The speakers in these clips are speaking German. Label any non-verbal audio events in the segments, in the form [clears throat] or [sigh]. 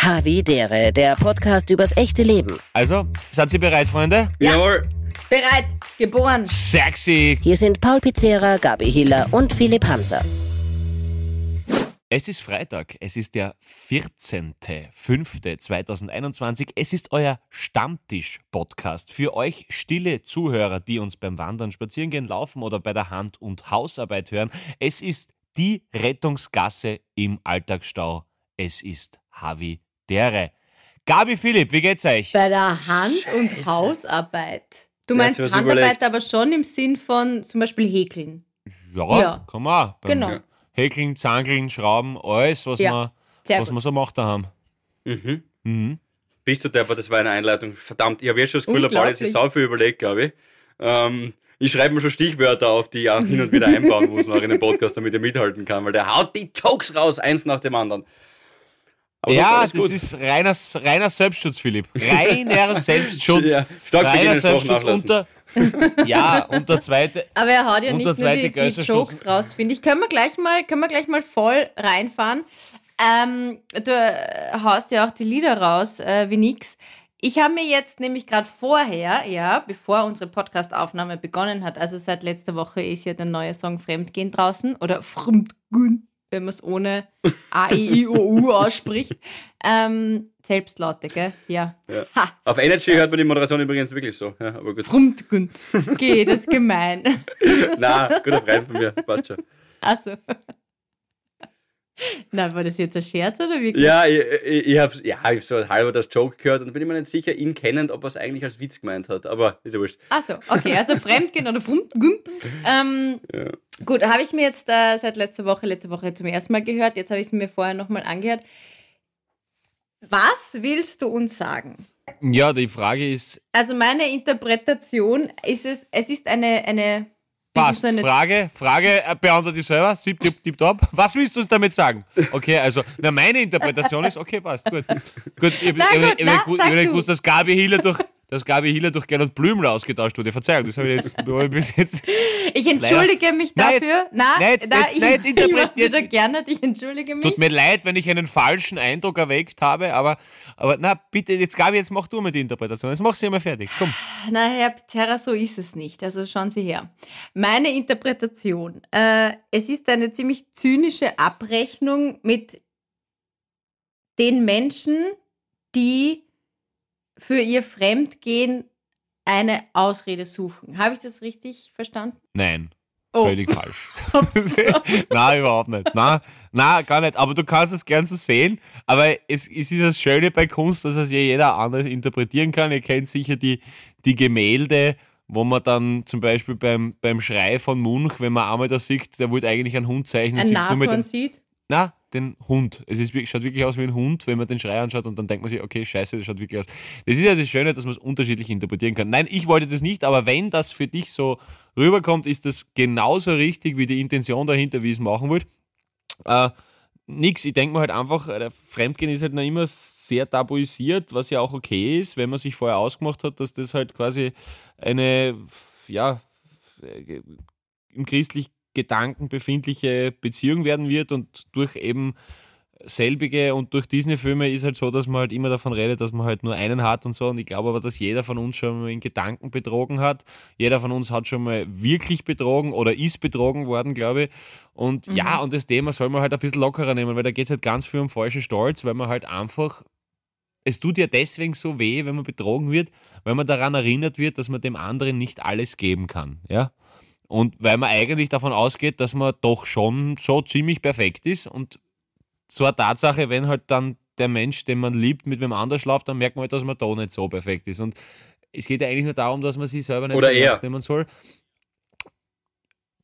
Havidere, der Podcast übers echte Leben. Also, seid ihr bereit, Freunde? Jawohl. Bereit, geboren. Sexy! Hier sind Paul Pizzera, Gabi Hiller und Philipp Hanser. Es ist Freitag, es ist der 14.05.2021. Es ist euer Stammtisch-Podcast für euch stille Zuhörer, die uns beim Wandern, Spazierengehen, Laufen oder bei der Hand- und Hausarbeit hören. Es ist die Rettungsgasse im Alltagsstau. Es ist Havi Dere. Gabi Philipp, wie geht's euch? Bei der Hand- und Hausarbeit. Du Der hat meinst sich was Handarbeit überlegt. aber schon im Sinn von zum Beispiel Häkeln. Ja, Ja. kann man auch. Beim Genau. Häkeln, Zangeln, Schrauben, alles, was, Ja, man, Sehr was gut. man so macht daheim. Mhm. Mhm. Bist du Depper, das war eine Einleitung. Verdammt, ich habe jetzt schon das Gefühl, der Paul hat sich Unglaublich. sau viel überlegt, glaube ich. Ähm, ich schreibe mir schon Stichwörter auf, die ich auch hin und wieder einbauen muss noch in den Podcast, damit er mithalten kann, weil der haut die Jokes raus, eins nach dem anderen. Aber Ja, das gut. ist reiner, reiner Selbstschutz, Philipp. Reiner [laughs] Selbstschutz. Ja, stark reiner nachlassen. unter, [laughs] ja, und der zweite, Aber er haut ja nicht nur die, die. Jokes raus, finde ich. Können wir gleich mal, können wir gleich mal voll reinfahren. Ähm, du äh, haust ja auch die Lieder raus, äh, wie nix. Ich habe mir jetzt nämlich gerade vorher, ja, bevor unsere Podcast-Aufnahme begonnen hat, also seit letzter Woche ist ja der neue Song Fremdgehen draußen oder Fremdgehen, wenn man es ohne A, I, I, O, U [laughs] ausspricht. Ähm, Selbstlaute, gell? Ja. Ja. Auf Energy hört man die Moderation übrigens wirklich so. Ja, aber gut. Fremdgehen. Okay, das ist gemein. [laughs] Na, guter Freund von mir. Passt schon. Also. Na, war das jetzt ein Scherz oder wirklich? Ja, ich, ich, ich habe ja, ich hab so halber das Joke gehört und bin mir nicht sicher, ihn kennend, ob er es eigentlich als Witz gemeint hat. Aber ist ja wurscht. Achso, okay, also Fremdgehen oder Fremdgehen. [laughs] Ähm, Ja. Gut, habe ich mir jetzt äh, seit letzter Woche, letzte Woche zum ersten Mal gehört, jetzt habe ich es mir vorher nochmal angehört. Was willst du uns sagen? ja, die Frage ist, Also meine Interpretation ist es, es ist eine, eine, passt, Frage, Frage, äh, beantworte ich selber, sieb, tipp, tipp, top. Was willst du uns damit sagen? Okay, also, na, meine Interpretation ist, okay, passt, gut. Gut, ich, Na ich, gut, ich, na, ich, ich, ich, gewusst, dass Gabi Hiller durch, dass Gabi Hiller durch Gernot Blümel ausgetauscht wurde. Verzeihung, das habe ich jetzt, ich bis jetzt Ich entschuldige mich Nein, jetzt- dafür. Na, nein, jetzt- na, jetzt- ich, nein, jetzt [laughs] ich jetzt- gerne, ich entschuldige mich. Tut mir leid, wenn ich einen falschen Eindruck erweckt habe, aber, aber na bitte, jetzt Gabi, jetzt mach du mal die Interpretation. Jetzt mach sie mal fertig. Komm. Na, Herr Pizarra, so ist es nicht. Also schauen Sie her. Meine Interpretation. Äh, es ist eine ziemlich zynische Abrechnung mit den Menschen, die für ihr Fremdgehen eine Ausrede suchen. Habe ich das richtig verstanden? Nein. Oh, Völlig falsch. [laughs] [laughs] Nein, überhaupt nicht. Nein, nein, gar nicht. Aber du kannst es gern so sehen. Aber es, es ist das Schöne bei Kunst, dass es ja jeder anders interpretieren kann. Ihr kennt sicher die, die Gemälde, wo man dann zum Beispiel beim, beim Schrei von Munch, wenn man einmal da sieht, der wollte eigentlich einen Hund zeichnen. ein Nashorn sieht. na, den Hund. Es ist, schaut wirklich aus wie ein Hund, wenn man den Schrei anschaut und dann denkt man sich, okay, scheiße, das schaut wirklich aus. Das ist ja das Schöne, dass man es unterschiedlich interpretieren kann. Nein, ich wollte das nicht, aber wenn das für dich so rüberkommt, ist das genauso richtig wie die Intention dahinter, wie ich es machen wollte. Äh, nix, ich denke mir halt einfach, äh, Fremdgehen ist halt noch immer sehr tabuisiert, was ja auch okay ist, wenn man sich vorher ausgemacht hat, dass das halt quasi eine, ja, äh, im christlichen Gedanken befindliche Beziehung werden wird und durch eben selbige und durch Disney-Filme ist halt so, dass man halt immer davon redet, dass man halt nur einen hat und so und ich glaube aber, dass jeder von uns schon mal in Gedanken betrogen hat. Jeder von uns hat schon mal wirklich betrogen oder ist betrogen worden, glaube ich. Und ja, und das Thema soll man halt ein bisschen lockerer nehmen, weil da geht es halt ganz viel um falschen Stolz, weil man halt einfach es tut ja deswegen so weh, wenn man betrogen wird, weil man daran erinnert wird, dass man dem anderen nicht alles geben kann. Ja? Und weil man eigentlich davon ausgeht, dass man doch schon so ziemlich perfekt ist und so eine Tatsache, wenn halt dann der Mensch, den man liebt, mit wem anders schlaft, dann merkt man halt, dass man da nicht so perfekt ist. Und es geht ja eigentlich nur darum, dass man sich selber nicht Oder so er. ernst nehmen soll.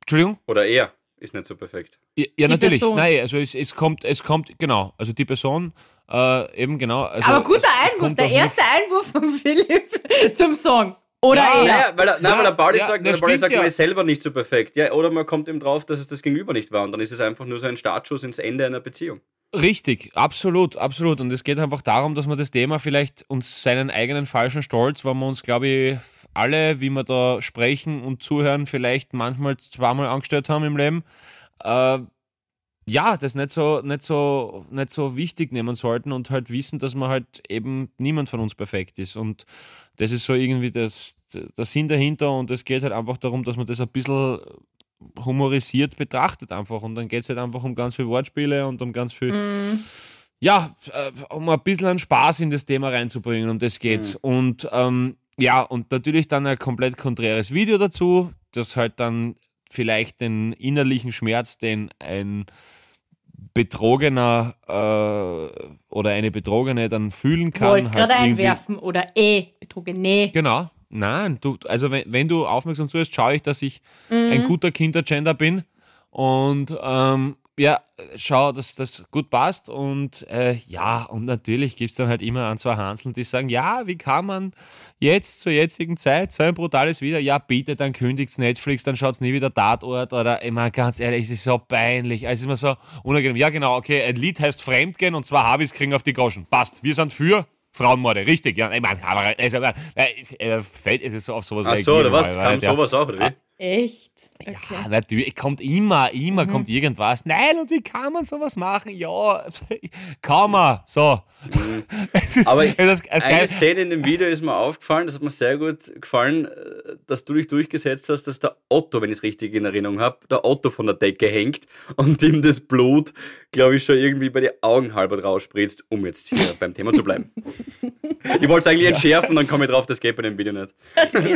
Entschuldigung? Oder er ist nicht so perfekt. Ja, ja natürlich. Person. Nein, also es, es kommt, es kommt, genau, also die Person, äh, eben genau. Also Aber guter es- es Einwurf, kommt der erste Einwurf von Philipp [laughs] zum Song. Oder Ja, er. Naja, weil, er- nein, Ja, weil der Pauli ja, sagt, der Pauli sagt ja. man ist selber nicht so perfekt. Ja, oder man kommt eben drauf, dass es das Gegenüber nicht war. Und dann ist es einfach nur so ein Startschuss ins Ende einer Beziehung. Richtig, absolut, absolut. Und es geht einfach darum, dass man das Thema vielleicht uns seinen eigenen falschen Stolz, weil wir uns, glaube ich, alle, wie wir da sprechen und zuhören, vielleicht manchmal zweimal angestellt haben im Leben, äh, ja, das nicht so, nicht, so, nicht so wichtig nehmen sollten und halt wissen, dass man halt eben niemand von uns perfekt ist. Und das ist so irgendwie das, der Sinn dahinter und es geht halt einfach darum, dass man das ein bisschen humorisiert betrachtet einfach. Und dann geht es halt einfach um ganz viele Wortspiele und um ganz viel, Mm. ja, äh, um ein bisschen einen Spaß in das Thema reinzubringen, um das geht's. Mhm. Und ähm, ja, und natürlich dann ein komplett konträres Video dazu, das halt dann vielleicht den innerlichen Schmerz, den ein Betrogener äh, oder eine Betrogene dann fühlen kann. Wollt halt gerade einwerfen oder eh, betrogene. Genau. Nein, du, also wenn, wenn du aufmerksam zuhörst, schaue ich, dass ich ein Mhm. guter Kindergender bin. Und ähm, ja, schau, dass das gut passt. Und äh, ja, und natürlich gibt es dann halt immer ein, zwei Hanseln, die sagen, ja, wie kann man jetzt zur jetzigen Zeit so ein brutales Video, ja, bitte, dann kündigt Netflix, dann schaut es nie wieder Tatort oder ich meine, ganz ehrlich, es ist so peinlich. Es ist immer so unangenehm. Ja, genau, okay, ein Lied heißt Fremdgehen und zwar Habis kriegen auf die Groschen. Passt. Wir sind für Frauenmorde, richtig, ja. Ich meine, aber also, äh, äh, fällt es so auf sowas Ach so, oder was? Kam sowas auch, oder wie? Echt? Okay. Ja, natürlich, kommt immer, immer kommt irgendwas. Nein, und wie kann man sowas machen? Ja, [laughs] kann man. So. [laughs] Ist- Aber das, das Eine Szene in dem Video ist mir aufgefallen, das hat mir sehr gut gefallen, äh, dass du dich durchgesetzt hast, dass der Otto, wenn ich es richtig in Erinnerung habe, der Otto von der Decke hängt und ihm das Blut, glaube ich, schon irgendwie bei den Augen halber rausspritzt, um jetzt hier beim Thema zu bleiben. [laughs] Ich wollte es eigentlich entschärfen, dann komme ich drauf, das geht bei dem Video nicht.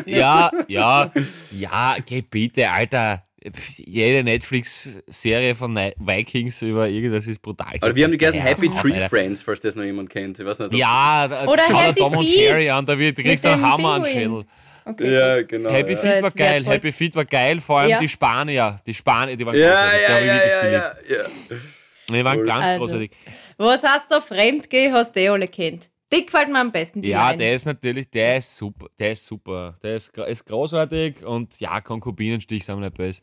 ja, ja, ja, geh bitte, Alter. Jede Netflix-Serie von Vikings über irgendwas ist brutal. Aber wir haben die ganzen Happy Tree Alter. Friends, falls das noch jemand kennt. Ich weiß nicht. Ja, da- Oder schau dir Happy Tom und Feet. Jerry an, da, wird, da kriegst du einen Hammer an. Schädel. Okay. Ja, genau. Happy ja. Feet war geil, wertvoll. Happy Feet war geil, vor allem Ja. die Spanier, die Spanier, die waren Ja, großartig, die ja, ja, ja, ja, ja. Die waren Cool. ganz Also, großartig. Was hast du Fremdgeh, hast du eh alle kennt. Die gefällt mir am besten. Ja, Line. der ist natürlich, der ist super, der ist super. Der ist, ist großartig und ja, Konkubinenstich sind wir nicht böse.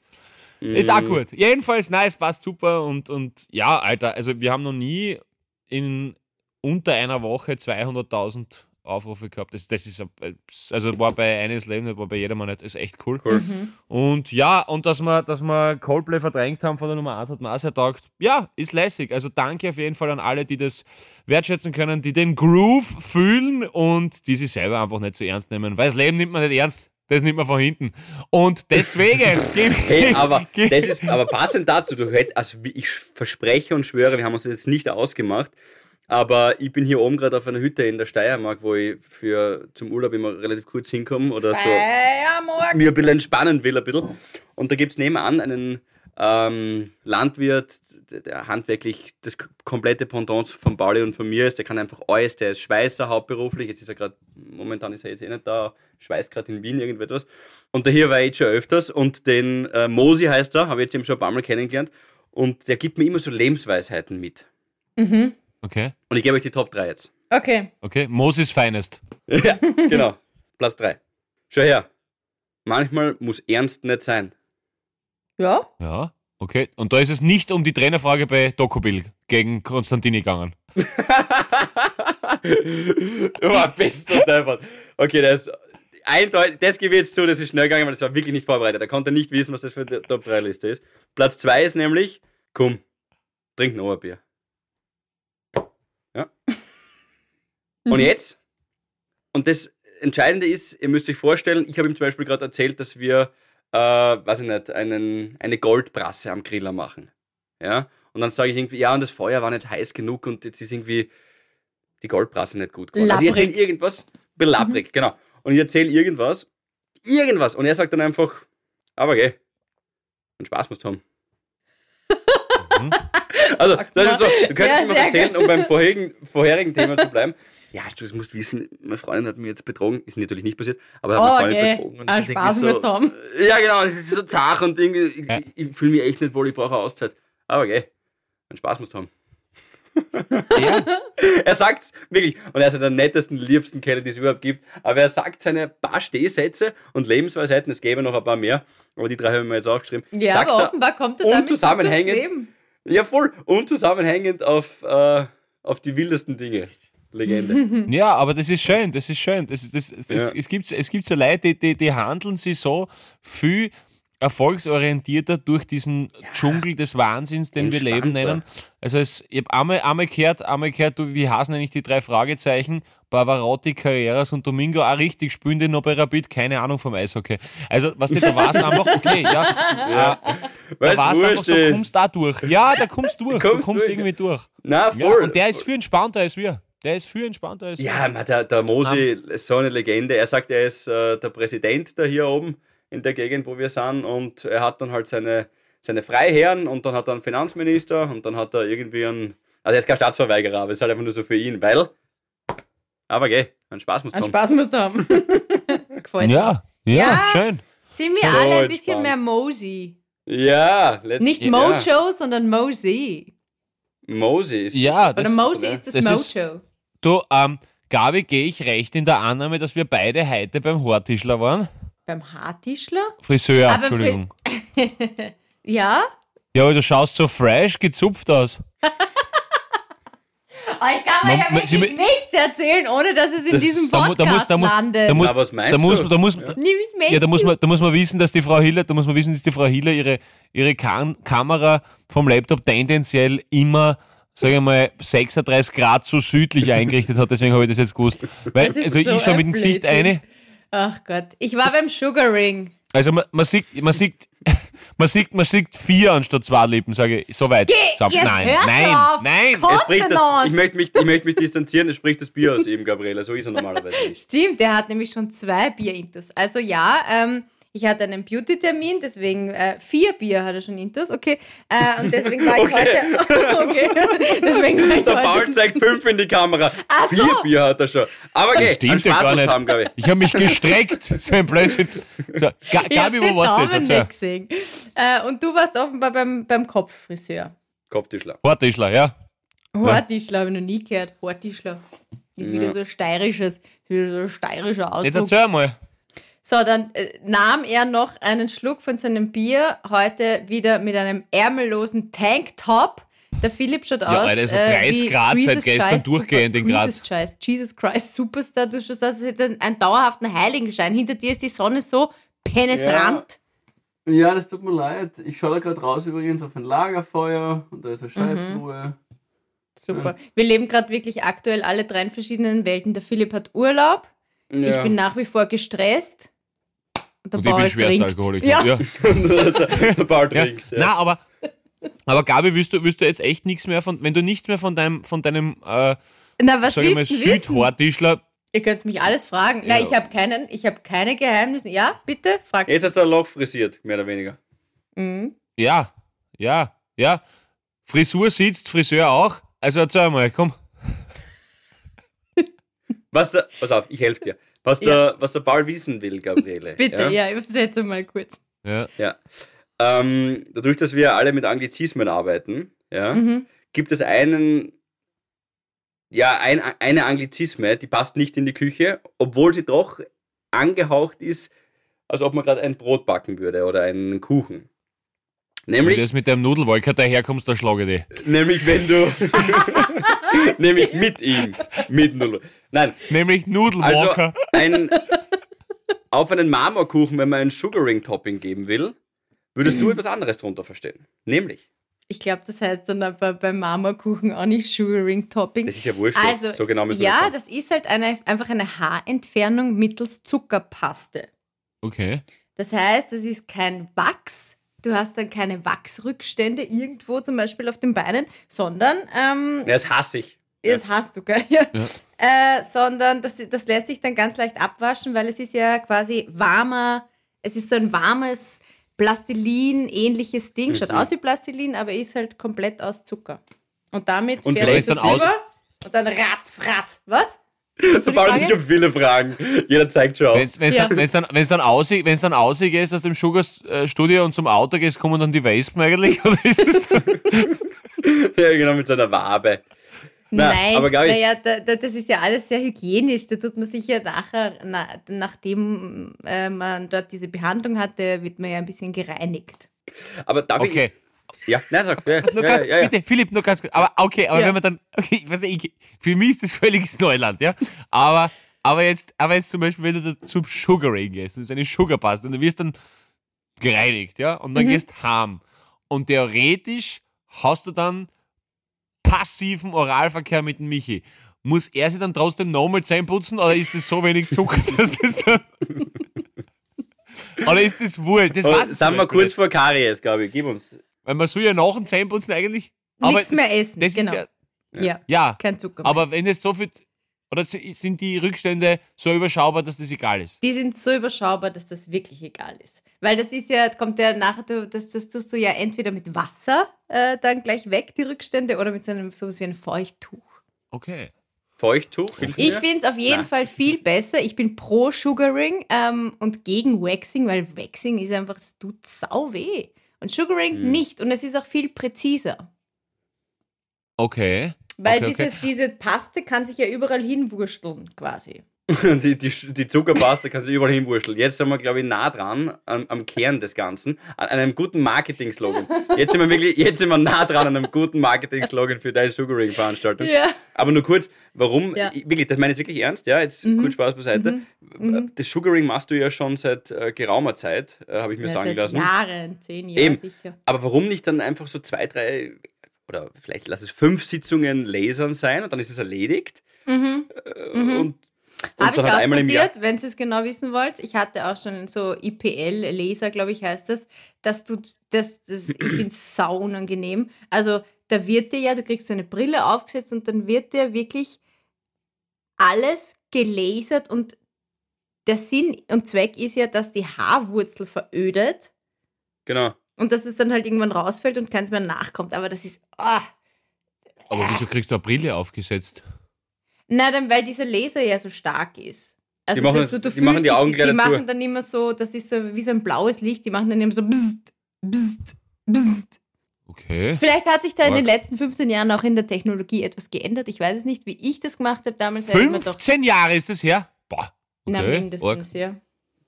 Ist auch gut. Jedenfalls, nice, passt super und, und ja, Alter, also wir haben noch nie in unter einer Woche 200.000 Aufrufe gehabt. Das, das ist, äh, also war bei eines Leben, war bei jedermann nicht, ist echt cool. Cool. Mhm. Und ja, und dass wir, dass wir Coldplay verdrängt haben von der Nummer 1 hat mir auch sehr taugt. Ja, ist lässig. Also danke auf jeden Fall an alle, die das wertschätzen können, die den Groove fühlen und die sich selber einfach nicht zu ernst nehmen. Weil das Leben nimmt man nicht ernst. Das nimmt man von hinten. Und deswegen. [laughs] Hey, aber [laughs] das ist, aber passend dazu, du hätt, also wie ich verspreche und schwöre, wir haben uns jetzt nicht ausgemacht, aber ich bin hier oben gerade auf einer Hütte in der Steiermark, wo ich für zum Urlaub immer relativ kurz hinkomme oder so morgen. mir ein bisschen entspannen will, ein bisschen. Und da gibt es nebenan einen ähm, Landwirt, der- handwerklich das komplette Pendant von Pauli und von mir ist. Der kann einfach alles, der ist Schweißer hauptberuflich. Jetzt ist er gerade, momentan ist er jetzt eh nicht da, schweißt gerade in Wien irgendetwas. Und der hier war ich jetzt schon öfters und den äh, Mosi heißt er, habe ich jetzt eben schon ein paar Mal kennengelernt. Und der gibt mir immer so Lebensweisheiten mit. Mhm. Okay, Und ich gebe euch die Top 3 jetzt. Okay. okay. Moses Finest. [laughs] ja, genau. Platz 3. Schau her. Manchmal muss ernst nicht sein. Ja. Ja, okay. Und da ist es nicht um die Trainerfrage bei Dokobil gegen Konstantini gegangen. oh, bist du deppert. Okay, das eindeutig, das gebe ich jetzt zu, das ist schnell gegangen, weil das war wirklich nicht vorbereitet. Er konnte nicht wissen, was das für eine Top 3 Liste ist. Platz 2 ist nämlich, komm, trink noch ein Bier. Ja. [laughs] Und jetzt? Und das Entscheidende ist, ihr müsst euch vorstellen, ich habe ihm zum Beispiel gerade erzählt, dass wir, äh, weiß ich nicht, einen, eine Goldbrasse am Griller machen. Ja. Und dann sage ich irgendwie, ja, und das Feuer war nicht heiß genug und jetzt ist irgendwie die Goldbrasse nicht gut geworden. Also ich erzähle irgendwas, belabbrig, genau. Und ich erzähle irgendwas, irgendwas. Und er sagt dann einfach, aber geh, einen Spaß musst du haben. Also, das ist so, du könntest Ja, mir erzählen, um beim vorherigen, vorherigen Thema zu bleiben. [laughs] Ja, du musst wissen, meine Freundin hat mir jetzt betrogen, ist natürlich nicht passiert, aber hat Oh, meine Freundin okay. betrogen. Und Ah, ist Spaß du haben. Ja, genau, es ist so zart und irgendwie, ich, Ja. ich fühle mich echt nicht wohl, ich brauche eine Auszeit. Aber geh, einen Spaß musst du haben. [laughs] Ja. [laughs] Er sagt wirklich, und er ist einer der nettesten, liebsten Kerle, die es überhaupt gibt, aber er sagt seine paar Stehsätze und Lebensweisheiten, es gäbe noch ein paar mehr, aber die drei haben wir jetzt aufgeschrieben. Ja, sagt aber er offenbar kommt das damit unzusammenhängend. Leben. Ja, voll, unzusammenhängend auf, äh, auf die wildesten Dinge. Legende. [laughs] Ja, aber das ist schön, das ist schön. Das, das, das, Ja. es, gibt, es gibt so Leute, die, die, die handeln sie so viel, erfolgsorientierter durch diesen Dschungel des Wahnsinns, den wir Leben nennen. Also es, ich habe einmal, einmal gehört, einmal gehört, du, wie heißen eigentlich die drei Fragezeichen? Pavarotti, Carreras und Domingo, auch richtig, spielen die noch bei Rapid, keine Ahnung vom Eishockey. Also, was nicht, da war es einfach, okay, ja, [laughs] ja. da Weil war es einfach so, ist. kommst da durch. Ja, da kommst du durch, du Kommst kommst durch. irgendwie durch. Na, Ja, voll. und der ist viel entspannter als wir. Der ist viel entspannter als Ja, man, der, der Mosi ist so eine Legende. Er sagt, er ist äh, der Präsident da hier oben in der Gegend, wo wir sind. Und er hat dann halt seine, seine Freiherren und dann hat er einen Finanzminister und dann hat er irgendwie einen. Also, er ist kein Staatsverweigerer, aber es ist halt einfach nur so für ihn, weil. Aber geh, einen Spaß muss Einen haben. Spaß musst du haben. [laughs] Gefällt mir. Ja, ja, Ja. schön. Sind wir So alle ein bisschen entspannt. mehr Mosey. Ja, let's, Nicht ja. Mojo, sondern Mosey. Mosi ist. Ja, das, Oder Mosey oder? ist das, das ist- Mojo. du, ähm, Gabi, gehe ich recht in der Annahme, dass wir beide heute beim Haartischler waren? Beim Haartischler? Friseur, Aber Entschuldigung. [laughs] Ja? Ja, aber du schaust so fresh gezupft aus. [laughs] Oh, ich kann mir Man- ja man- sie- wirklich nichts erzählen, ohne dass es in Das- diesem Podcast da muss- da mu- landet. Da muss, Na, was meinst da muss, du? da muss, Ja. Da muss man, da muss man wissen, dass die Frau Hiller, da muss man wissen, dass die Frau Hiller ihre, ihre Kam Kamera vom Laptop tendenziell immer, sage ich mal, 36 Grad zu südlich eingerichtet hat. Deswegen habe ich das jetzt gewusst. Weil, Das ist also ich so schaue mit dem Gesicht eine. Ach Gott. Ich war beim Sugar Ring. Also man, man sieht, man sieht, man sieht, man sieht vier anstatt zwei Lippen, sage ich. So weit. So, nein, nein, auf. nein. Komm. Es spricht das, ich, möchte mich, ich möchte mich distanzieren, es spricht das Bier aus ihm, Gabriela. So ist er normalerweise nicht. Stimmt, der hat nämlich schon zwei Bier-Intus. Also ja, ähm, ich hatte einen Beauty-Termin, deswegen äh, vier Bier hat er schon Intus, okay. Äh, und deswegen war ich heute. [laughs] okay. deswegen war ich Der Paul heute. zeigt fünf in die Kamera. Ach so. Vier Bier hat er schon. Aber Das geh, stimmt ja Spaß gar nicht. haben, Gabi. Ich habe mich gestreckt. [laughs] So ein Blödsinn. So, Ich Gabi, wo warst du jetzt? nicht Erzähl. gesehen. Äh, und du warst offenbar beim, beim Kopffriseur. Kopftischler. Haartischler, ja. Hortischler habe ich noch nie gehört. Hortischler. Das ist wieder so ein steirisches, ist wieder so ein steirischer Jetzt Ausdruck. erzähl mal. So, dann äh, nahm er noch einen Schluck von seinem Bier, heute wieder mit einem ärmellosen Tanktop. Der Philipp schaut Ja, aus. Alter, so äh, 30 wie Grad seit gestern Christ durchgehend in Graz. Jesus Christ, Jesus Christ Superstar. Du schaust aus, hätte einen, einen dauerhaften Heiligenschein. Hinter dir ist die Sonne so penetrant. Ja, das tut mir leid. Ich schaue da gerade raus übrigens auf ein Lagerfeuer und da ist eine Mhm. Scheibruhe. Super. Wir leben gerade wirklich aktuell alle drei in verschiedenen Welten. Der Philipp hat Urlaub. Ja. Ich bin nach wie vor gestresst. Und der Und ich bin Paul schwerster. Alkoholiker. Ja. Ja. [laughs] der Paul Ja. trinkt. Ja. Na, aber, aber Gabi, willst du, willst du jetzt echt nichts mehr von, wenn du nichts mehr von deinem, von deinem, äh, Na, was sag ich mal? Südhaartischler, Ihr könnt mich alles fragen. Ja. ich habe keinen, ich habe keine Geheimnisse. Ja, bitte, frag. Jetzt hast du ein Loch frisiert, mehr oder weniger. Mhm. ja, ja, ja. Frisur sitzt, Friseur auch. Also erzähl mal, komm. Was pass auf, ich helfe dir. Was der, was der Paul wissen will, Gabriele. [laughs] Bitte, ja, übersetze mal kurz. Ja. Ja. Ähm, dadurch, dass wir alle mit Anglizismen arbeiten, ja, Mhm. gibt es einen, ja, ein, eine Anglizisme, die passt nicht in die Küche, obwohl sie doch angehaucht ist, als ob man gerade ein Brot backen würde oder einen Kuchen. Wenn du Nämlich, jetzt mit deinem Nudelwolker daherkommst, da schlage ich dich. nämlich wenn du, [laughs] nämlich mit ihm, mit Null. Nein, Nämlich also Nudelwalker. ein, auf einen Marmorkuchen, wenn man ein Sugaring-Topping geben will, würdest du etwas anderes drunter verstehen. Nämlich, Ich glaube, das heißt dann aber beim Marmorkuchen auch nicht Sugaring Topping. das ist ja wurscht, Also, so genau müssen ja, das das ist halt eine, einfach eine Haarentfernung mittels Zuckerpaste. Okay. Das heißt, es ist kein Wachs. Du hast dann keine Wachsrückstände irgendwo, zum Beispiel auf den Beinen, sondern ähm, Ja, das hasse ich. Das hast du, gell? Ja. Äh, sondern das, das lässt sich dann ganz leicht abwaschen, weil es ist ja quasi warmer, es ist so ein warmes Plastilin-ähnliches Ding. Schaut Mhm. aus wie Plastilin, aber ist halt komplett aus Zucker. Und damit Und lässt du dann aus- rüber und dann ratz, ratz. Was? Paul, Frage? ich habe viele Fragen. Jeder zeigt schon auf. Wenn es Ja. dann, wenn's dann, wenn's dann, aussieht, wenn's dann ausgehst aus dem Sugar-Studio und zum Auto gehst, kommen dann die Wespen eigentlich? [laughs] Oder ist das so? [laughs] Ja, genau, mit seiner Wabe. Na, Nein, aber Gabi- naja, da, da, das ist ja alles sehr hygienisch. Da tut man sich ja nachher, na, nachdem äh, man dort diese Behandlung hatte, wird man ja ein bisschen gereinigt. Aber darf Okay. ich. Ja, nein, sag. Ja, Nur ja, ganz, ja, ja. Bitte, Philipp, nur ganz kurz. Aber okay, aber Ja. wenn man dann, okay, ich weiß nicht, ich, für mich ist das völliges Neuland, ja. Aber, aber jetzt, aber jetzt zum Beispiel, wenn du da zum Sugaring gehst, das ist eine Sugarpaste und du wirst dann gereinigt, ja, und dann Mhm. gehst heim. Und theoretisch hast du dann passiven Oralverkehr mit dem Michi. Muss er sich dann trotzdem nochmal Zähne putzen oder ist das so wenig Zucker, [laughs] dass das dann. [laughs] oder ist das wohl? Das Oh, sind wir kurz vor Karies, glaube ich. Gib uns. Weil man soll ja nach dem Zähneputzen eigentlich. Nichts mehr essen, Das genau. ist ja, Ja, ja, kein Zucker mehr. aber wenn es so viel. Oder sind die Rückstände so überschaubar, dass das egal ist? Die sind so überschaubar, dass das wirklich egal ist. Weil das ist ja, kommt ja nachher, das, das tust du ja entweder mit Wasser äh, dann gleich weg, die Rückstände, oder mit so einem sowas wie ein Feuchttuch. Okay. Feuchttuch? hilft Ich finde es auf jeden Nein. Fall viel besser. Ich bin pro Sugaring ähm, und gegen Waxing, weil Waxing ist einfach, es tut sau weh. Und Sugaring Hm. nicht. Und es ist auch viel präziser. Okay. Weil Okay, okay. dieses, diese Paste kann sich ja überall hinwursteln, quasi. [laughs] Die, die, die Zuckerpaste kannst du überall hinwurschteln. Jetzt sind wir, glaube ich, nah dran am, am Kern des Ganzen, an einem guten Marketing-Slogan. Jetzt sind wir wirklich, jetzt sind wir nah dran an einem guten Marketing-Slogan für deine Sugaring-Veranstaltung. Ja. Aber nur kurz, warum, Ja. ich- wirklich, das meine ich jetzt wirklich ernst, ja, jetzt Mhm. kurz Spaß beiseite. Mhm. Das Sugaring machst du ja schon seit äh, geraumer Zeit, äh, habe ich mir Ja, sagen seit lassen. Jahren, zehn Jahre Eben. sicher. Aber warum nicht dann einfach so zwei, drei oder vielleicht lass es fünf Sitzungen lasern sein und dann ist es erledigt. Mhm. Äh, Mhm. Und, Habe ich halt Jahr. ausprobiert, wenn ihr es genau wissen wollt. Ich hatte auch schon so IPL-Laser, glaube ich, heißt das. Das tut, das, das, ich [clears throat] finde es sau unangenehm. Also da wird dir ja, du kriegst so eine Brille aufgesetzt und dann wird dir wirklich alles gelasert und der Sinn und Zweck ist ja, dass die Haarwurzel verödet Genau. und dass es dann halt irgendwann rausfällt und keins mehr nachkommt. Aber das ist, ah, Aber wieso kriegst du eine Brille aufgesetzt? Na, dann, weil dieser Laser ja so stark ist. Also Die machen du, das- du, du die machen die dich- Augen die, gleich die dazu. machen dann immer so, das ist so wie so ein blaues Licht, die machen dann immer so bzzt, bzzt, bzzt. Okay. Vielleicht hat sich da in Arg. den letzten 15 Jahren auch in der Technologie etwas geändert. Ich weiß es nicht, wie ich das gemacht habe damals. habe ich mir doch, 15 Jahre ist das her? Boah. na, Okay. mindestens, ja.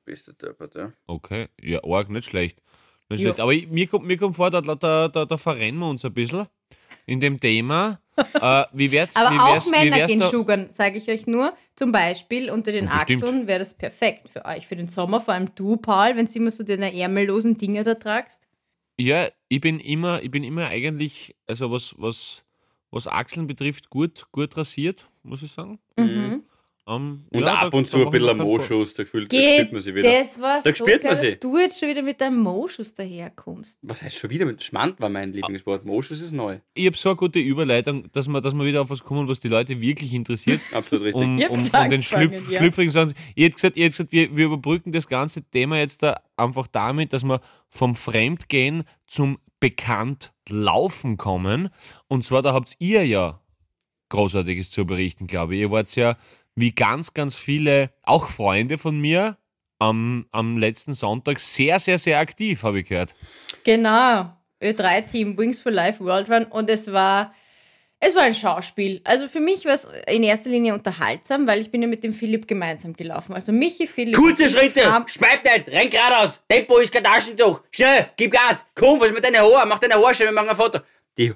Bist du deppert, ja. Okay, ja, arg, nicht schlecht. Nicht Ja. schlecht. Aber ich, mir, kommt, mir kommt vor, da, da, da, da verrennen wir uns ein bisschen in dem Thema. Äh, wie wär's, Aber wie auch wär's, wie Männer wär's gehen sugern, sage ich euch nur. Zum Beispiel unter den Bestimmt. Achseln wäre das perfekt für euch. Für den Sommer, vor allem du, Paul, wenn du immer so deine ärmellosen Dinger da tragst. Ja, ich bin immer, ich bin immer eigentlich, also was, was, was Achseln betrifft, gut, gut rasiert, muss ich sagen. Mhm. Ähm, Und ja, ab und zu ein ich bisschen mir am keinen Vor- Moschus, da spürt man sie wieder. Das war Da so spürt man sie. dass du jetzt schon wieder mit deinem Moschus daherkommst. Was heißt schon wieder mit Schmand war mein Lieblingswort. Moschus ist neu. Ich habe so eine gute Überleitung, dass wir, dass wir wieder auf was kommen, was die Leute wirklich interessiert. [laughs] Absolut richtig. um, Ich um, um den Schlüpf, ja. schlüpfrigen Sachen. Ihr habt gesagt, ihr habt gesagt wir, wir überbrücken das ganze Thema jetzt da einfach damit, dass wir vom Fremdgehen zum bekannt Laufen kommen. Und zwar, da habt ihr ja Großartiges zu berichten, glaube ich. Ihr wart ja wie ganz, ganz viele, auch Freunde von mir, am, am letzten Sonntag sehr, sehr, sehr aktiv, habe ich gehört. Genau. Ö3-Team, Wings for Life World Run. Und es war, es war ein Schauspiel. Also für mich war es in erster Linie unterhaltsam, weil ich bin ja mit dem Philipp gemeinsam gelaufen. Also Michi, Philipp. Kurze Schritte, schweib nicht, renn geradeaus, Tempo ist kein Taschentuch, schnell, gib Gas, komm, was ist mit deinen Haaren, mach deine Haare schön, wir machen ein Foto. Die,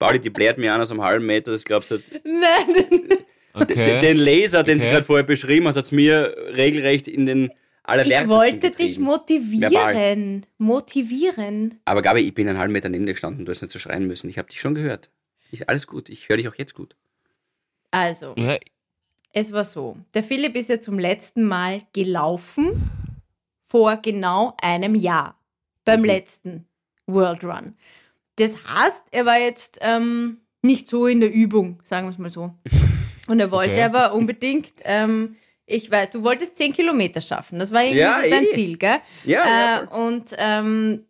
Pauli, die blärt mir an aus einem halben Meter, das glaubst du. [laughs] Nein, Okay. Den Laser, den sie Okay. gerade vorher beschrieben hat, hat es mir regelrecht in den ich allerwertesten wollte dich getrieben. motivieren. Motivieren. Aber Gabi, ich bin einen halben Meter neben dir gestanden, du hast nicht so schreien müssen, ich habe dich schon gehört. Ich, alles gut, ich höre dich auch jetzt gut. Also, ja, es war so. Der Philipp ist ja zum letzten Mal gelaufen vor genau einem Jahr. Beim Mhm. letzten World Run. Das heißt, er war jetzt ähm, nicht so in der Übung, sagen wir es mal so. [laughs] Und er wollte Okay. aber unbedingt, ähm, ich weiß, du wolltest 10 Kilometer schaffen. Das war irgendwie Ja, so dein eh. Ziel, gell? Ja, ja, Äh, und ähm,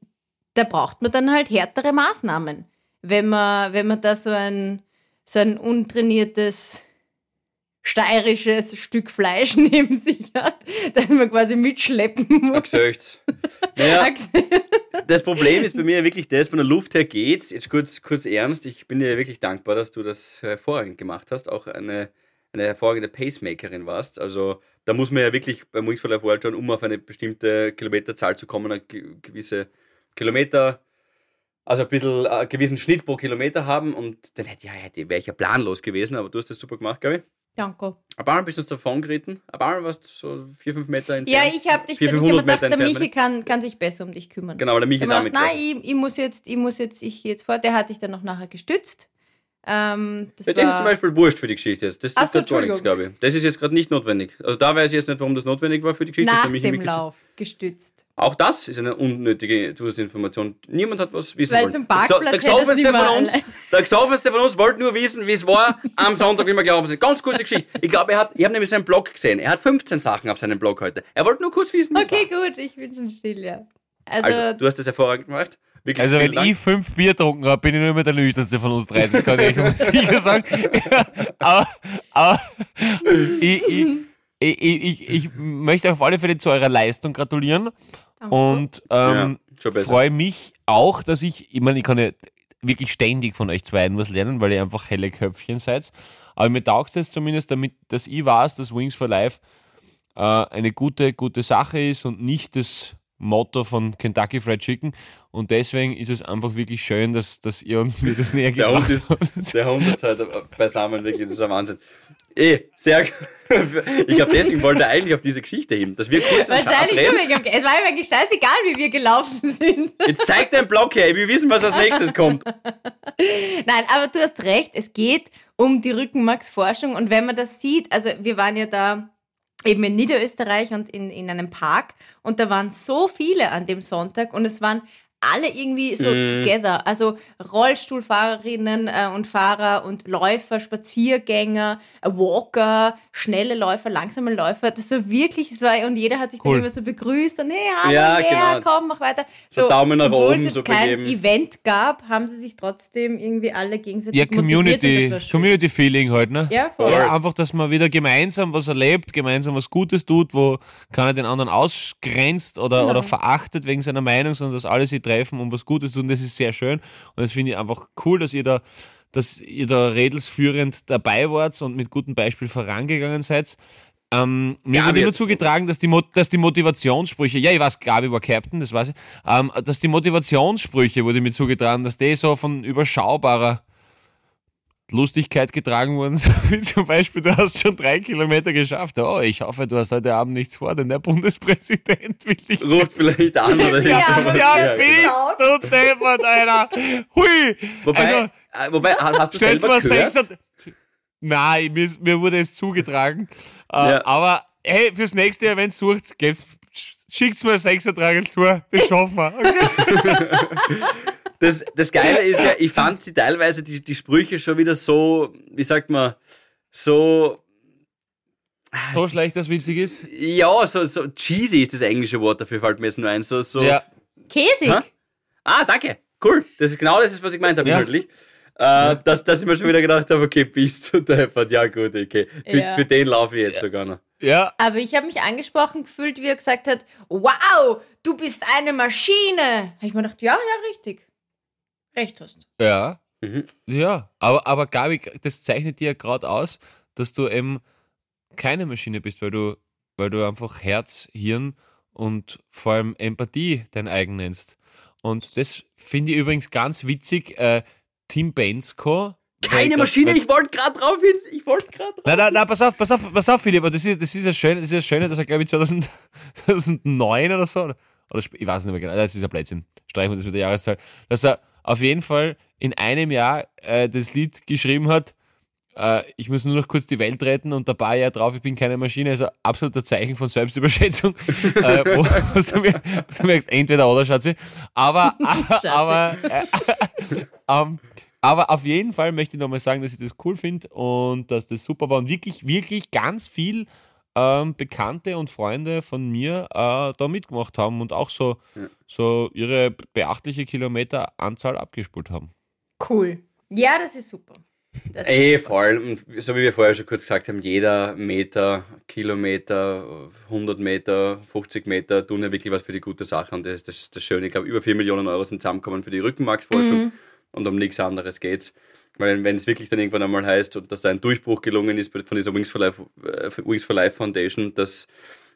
da braucht man dann halt härtere Maßnahmen. Wenn man, wenn man da so ein, so ein untrainiertes steirisches Stück Fleisch [laughs] neben sich hat, das man quasi mitschleppen muss. [laughs] Naja, das Problem ist bei mir wirklich das, von der Luft her geht's. Jetzt kurz, kurz ernst, ich bin dir wirklich dankbar, dass du das hervorragend gemacht hast, auch eine, eine hervorragende Pacemakerin warst. Also da muss man ja wirklich beim Wings for Life World Run, um auf eine bestimmte Kilometerzahl zu kommen, eine ge- gewisse Kilometer, also ein bisschen einen gewissen Schnitt pro Kilometer haben und dann hätte, ja, hätte, wäre ich ja planlos gewesen, aber du hast das super gemacht, glaube ich. Danke. Ein paar Mal bist du uns davon geritten. Ein paar Mal warst du so vier, fünf Meter entfernt. Ja, ich habe dich, ich 400, hab mir 500 gedacht, der. Michi kann, kann sich besser um dich kümmern. Genau, der Michi Ich ist hab auch mit. nein, ich, ich muss jetzt, ich muss jetzt, ich gehe jetzt vor. Der hat dich dann noch nachher gestützt. Ähm, das Ja, das ist zum Beispiel wurscht für die Geschichte jetzt. Das tut so, gar nichts, glaube ich. Das ist jetzt gerade nicht notwendig. Also da weiß ich jetzt nicht, warum das notwendig war für die Geschichte. nach dem Lauf gestützt. Auch das ist eine unnötige Zusatzinformation. Niemand hat was wissen Weil wollen. zum Parkplatz der Gesaufenste von uns, der von uns wollte nur wissen, wie es war am Sonntag, wie wir gelaufen sind. Ganz kurze Geschichte. Ich glaube, er hat, ich habe nämlich seinen Blog gesehen. Er hat 15 Sachen auf seinem Blog heute. Er wollte nur kurz wissen, wie es Okay, gut, ich bin schon still, ja. Also, Also, du hast das hervorragend gemacht. Wirklich Also wenn ich fünf Bier getrunken habe, bin ich nur immer der nüchternste von uns drei. Das kann ich euch [laughs] sicher sagen. [laughs] aber aber ich, ich, ich, ich, ich möchte auf alle Fälle zu eurer Leistung gratulieren. danke. Und ähm, Ja, freue mich auch, dass ich, ich meine, ich kann ja wirklich ständig von euch zwei was lernen, weil ihr einfach helle Köpfchen seid. Aber mir taugt es zumindest, damit, dass ich weiß, dass Wings for Life äh, eine gute, gute Sache ist und nicht das Motto von Kentucky Fried Chicken. Und deswegen ist es einfach wirklich schön, dass, dass ihr uns mir das näher Der gebracht Hund ist, habt. der Hund ist halt beisammen, wirklich, das ist ein Wahnsinn. Eh, sehr, [laughs] ich glaube, deswegen wollte er eigentlich auf diese Geschichte hin, dass wir kurz Wahrscheinlich nur reden. wegen dem- Es war ihm eigentlich scheißegal, wie wir gelaufen sind. Jetzt zeig deinen Blog her, wir wissen, was als nächstes kommt. Nein, aber du hast recht, es geht um die Rückenmarksforschung und wenn man das sieht, also wir waren ja da eben in Niederösterreich und in, in einem Park. Und da waren so viele an dem Sonntag und es waren alle irgendwie so Mhm. together. Also Rollstuhlfahrerinnen äh, und Fahrer und Läufer, Spaziergänger, äh, Walker, schnelle Läufer, langsame Läufer. Das war wirklich, es war, und jeder hat sich Cool. dann immer so begrüßt und hey, hallo, Ja, ja, genau. komm, mach weiter. So Daumen nach obwohl oben es so kein begeben. Event gab, haben sie sich trotzdem irgendwie alle gegenseitig Ja, Community. Community Feeling halt, ne? Ja, voll. Ja, einfach, dass man wieder gemeinsam was erlebt, gemeinsam was Gutes tut, wo keiner den anderen ausgrenzt oder, Genau. oder verachtet wegen seiner Meinung, sondern dass alle sich treffen, um was Gutes tun. Das ist sehr schön. Und das finde ich einfach cool, dass ihr da, dass ihr da redelsführend dabei wart und mit gutem Beispiel vorangegangen seid. Ähm, mir Gabi wurde nur zugetragen, dass die, Mo dass die Motivationssprüche, ja, ich weiß, Gabi war Captain, das weiß ich, ähm, dass die Motivationssprüche wurde mir zugetragen, dass die so von überschaubarer Lustigkeit getragen worden, [laughs] wie zum Beispiel, du hast schon drei Kilometer geschafft. Oh, ich hoffe, du hast heute Abend nichts vor, denn der Bundespräsident will dich. Ruft vielleicht an oder [laughs] Ja. Ja, Ja, genau. bist du deppert, Alter. Hui. Wobei, Also, äh, wobei, ha- hast du selber mal gehört? 600 Nein, mir, mir wurde es zugetragen. Äh, Ja. Aber hey, fürs nächste Jahr, wenn es sucht, schickt mir 6er zu. Das schaffen wir. Okay? [laughs] Das, das Geile ist ja, ich fand sie teilweise, die, die Sprüche schon wieder so, wie sagt man, so, So schlecht, dass witzig ist. ja, so, so cheesy ist das englische Wort dafür, fällt mir jetzt nur ein. So, so, Ja. Käsig. Hä? Ah, danke. Cool. Das ist genau das, was ich gemeint habe, Ja. inhaltlich. Äh, dass, dass ich mir schon wieder gedacht habe, okay, bist du deppert. Ja, gut, okay. Für, Ja. für den laufe ich jetzt sogar noch. Ja, Aber ich habe mich angesprochen gefühlt, wie er gesagt hat, wow, du bist eine Maschine. Habe ich mir gedacht, ja, ja, richtig. Recht hast. ja. Mhm. Ja, aber, aber Gabi, das zeichnet dir ja gerade aus, dass du eben keine Maschine bist, weil du, weil du einfach Herz, Hirn und vor allem Empathie dein eigen nennst. Und das finde ich übrigens ganz witzig. Äh, Tim Bensko. Keine weil- Maschine, weil- ich wollte gerade drauf hin. Ich wollte gerade drauf. Nein, nein, nein, pass auf, pass auf, pass auf, Philipp, aber das ist, das ist das Schöne, das ist das Schöne, dass er, glaube ich, 2000, 2009 [laughs] oder so, oder, oder ich weiß nicht mehr genau, das ist ein Blödsinn, streichen wir das mit der Jahreszahl, dass er auf jeden Fall in einem Jahr äh, das Lied geschrieben hat, äh, ich muss nur noch kurz die Welt retten und ein paar Jahre drauf, ich bin keine Maschine, also absoluter Zeichen von Selbstüberschätzung, [laughs] äh, wo, wo du mir- wo du merkst, entweder oder, Schatzi, aber, [laughs] aber, äh, [laughs] ähm, aber auf jeden Fall möchte ich nochmal sagen, dass ich das cool finde und dass das super war und wirklich, wirklich ganz viel ähm, Bekannte und Freunde von mir äh, da mitgemacht haben und auch so, Ja. so ihre beachtliche Kilometeranzahl abgespult haben. Cool. Ja, das ist super. Das Ey, vor allem, so wie wir vorher schon kurz gesagt haben, jeder Meter, Kilometer, 100 Meter, 50 Meter tun ja wirklich was für die gute Sache. Und das ist das, das Schöne. Ich glaube, über 4 Millionen Euro sind zusammengekommen für die Rückenmarksforschung und um nichts anderes geht's. Weil wenn es wirklich dann irgendwann einmal heißt, und dass da ein Durchbruch gelungen ist von dieser Wings for Life, äh, Wings for Life Foundation, dass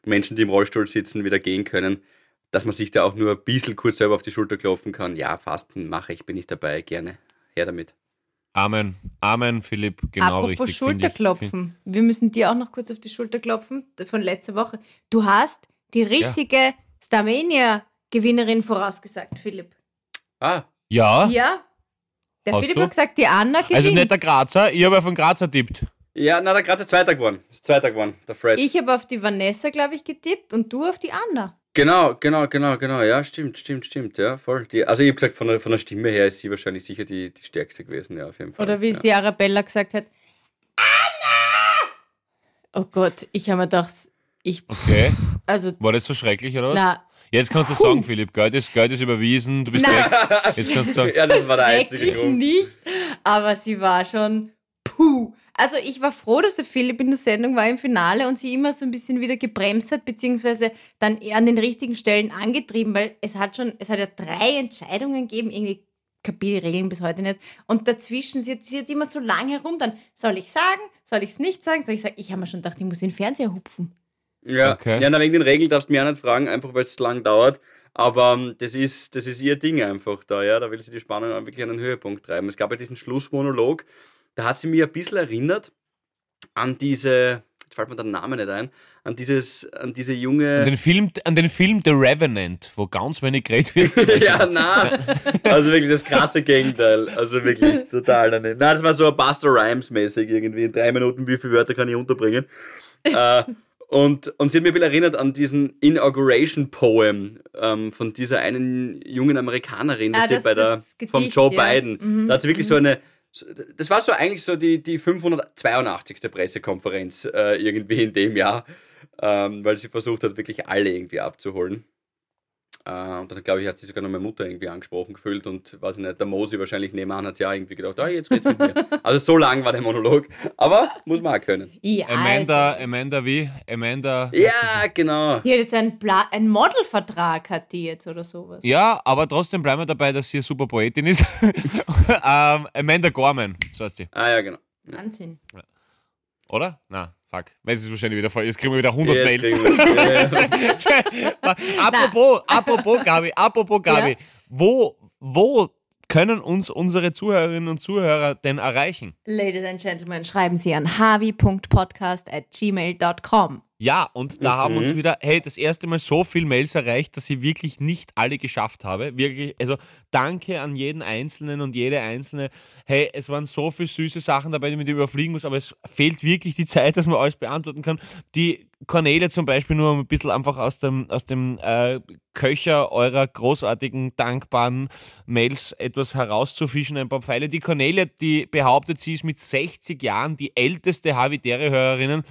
Menschen, die im Rollstuhl sitzen, wieder gehen können, dass man sich da auch nur ein bisschen kurz selber auf die Schulter klopfen kann. Ja, Fasten mache ich, bin ich dabei, gerne. Her damit. Amen. Amen, Philipp. Genau Apropos richtig. finde ich. Schulterklopfen. Wir müssen dir auch noch kurz auf die Schulter klopfen von letzter Woche. Du hast die richtige Starmania-Gewinnerin vorausgesagt, Philipp. Ah, Ja, Ja. Der Hast Philipp du? hat gesagt, die Anna gewinnt. also nicht der Grazer, ich habe ja von Grazer tippt. ja, na, der Graz ist Zweiter geworden. Ist Zweiter geworden, der Fred. ich habe auf die Vanessa, glaube ich, getippt und du auf die Anna. Genau, genau, genau, genau. Ja, stimmt, stimmt, stimmt. Ja, voll. Die, also ich habe gesagt, von der, von der Stimme her ist sie wahrscheinlich sicher die, die stärkste gewesen, ja, auf jeden Fall. Oder wie ja. sie Arabella gesagt hat, Anna! Oh Gott, ich habe mir gedacht, ich, Okay. also, War das so schrecklich, oder was? na, Jetzt kannst du sagen, Philipp, Geld ist, Geld ist überwiesen, du bist Nein. weg. [laughs] Jetzt kannst du sagen, Ja, das war der einzige Grund. nicht, aber sie war schon puh. Also ich war froh, dass der Philipp in der Sendung war im Finale und sie immer so ein bisschen wieder gebremst hat, beziehungsweise dann an den richtigen Stellen angetrieben, weil es hat schon, es hat ja drei Entscheidungen gegeben, irgendwie kapiere die Regeln bis heute nicht. Und dazwischen, sie hat, sie hat immer so lange herum, dann soll ich sagen, soll ich es nicht sagen, soll ich sagen, ich habe mir schon gedacht, ich muss den Fernseher hupfen. Ja, Okay. ja na, wegen den Regeln darfst du mich auch nicht fragen, einfach weil es zu lang dauert. Aber ähm, das, ist, das ist ihr Ding einfach da, ja. Da will sie die Spannung auch wirklich an den Höhepunkt treiben. Es gab ja diesen Schlussmonolog, da hat sie mich ein bisschen erinnert an diese, jetzt fällt mir der Name nicht ein, an dieses, an diese junge. an den, Film, an den Film The Revenant, wo ganz wenig geredet wird. [laughs] ja, na. Also wirklich das krasse Gegenteil. Also wirklich total daneben. Nein, das war so ein Buster Rhymes mäßig irgendwie. In drei Minuten, wie viele Wörter kann ich unterbringen? äh, und, und sie hat mir ein bisschen erinnert an diesen Inauguration Poem ähm, von dieser einen jungen Amerikanerin, Ah, das, das- bei der, vom Gedicht, Joe ja. Biden. Mhm, Da hat sie wirklich so eine, das war so eigentlich so die, die 582. Pressekonferenz äh, irgendwie in dem Jahr, ähm, weil sie versucht hat, wirklich alle irgendwie abzuholen. Äh, und dann, glaube ich, hat sie sogar noch meine Mutter irgendwie angesprochen gefühlt und, weiß ich nicht, der Mosi wahrscheinlich nebenan hat sie auch irgendwie gedacht, ah, jetzt geht's mit mir. [laughs] Also so lang war der Monolog, aber muss man auch können. Ja, Amanda, also, Amanda wie? Amanda. Ja, genau. die hat jetzt einen, Pla einen Modelvertrag, hat die jetzt oder sowas. Ja, aber trotzdem bleiben wir dabei, dass sie eine super Poetin ist. [laughs] ähm, Amanda Gorman, so heißt sie. Ah ja, genau. Wahnsinn. Oder? Na, fuck. Weil es ist wahrscheinlich wieder voll. Jetzt kriegen wir wieder 100 Jetzt Mails. wir's. Ja, ja. apropos, apropos Gabi, apropos Gabi. Ja? Wo, wo können uns unsere Zuhörerinnen und Zuhörer denn erreichen? Ladies and Gentlemen, schreiben Sie an harvey.podcast at gmail.com. Ja, und da haben Mhm. uns wieder, hey, das erste Mal so viel Mails erreicht, dass ich wirklich nicht alle geschafft habe. Wirklich, also danke an jeden Einzelnen und jede Einzelne. Hey, es waren so viele süße Sachen dabei, die man überfliegen muss, aber es fehlt wirklich die Zeit, dass man alles beantworten kann. Die Cornelia zum Beispiel nur ein bisschen einfach aus dem, aus dem äh, Köcher eurer großartigen, dankbaren Mails etwas herauszufischen, ein paar Pfeile. Die Cornelia, die behauptet, sie ist mit 60 Jahren die älteste Havidere-Hörerinnen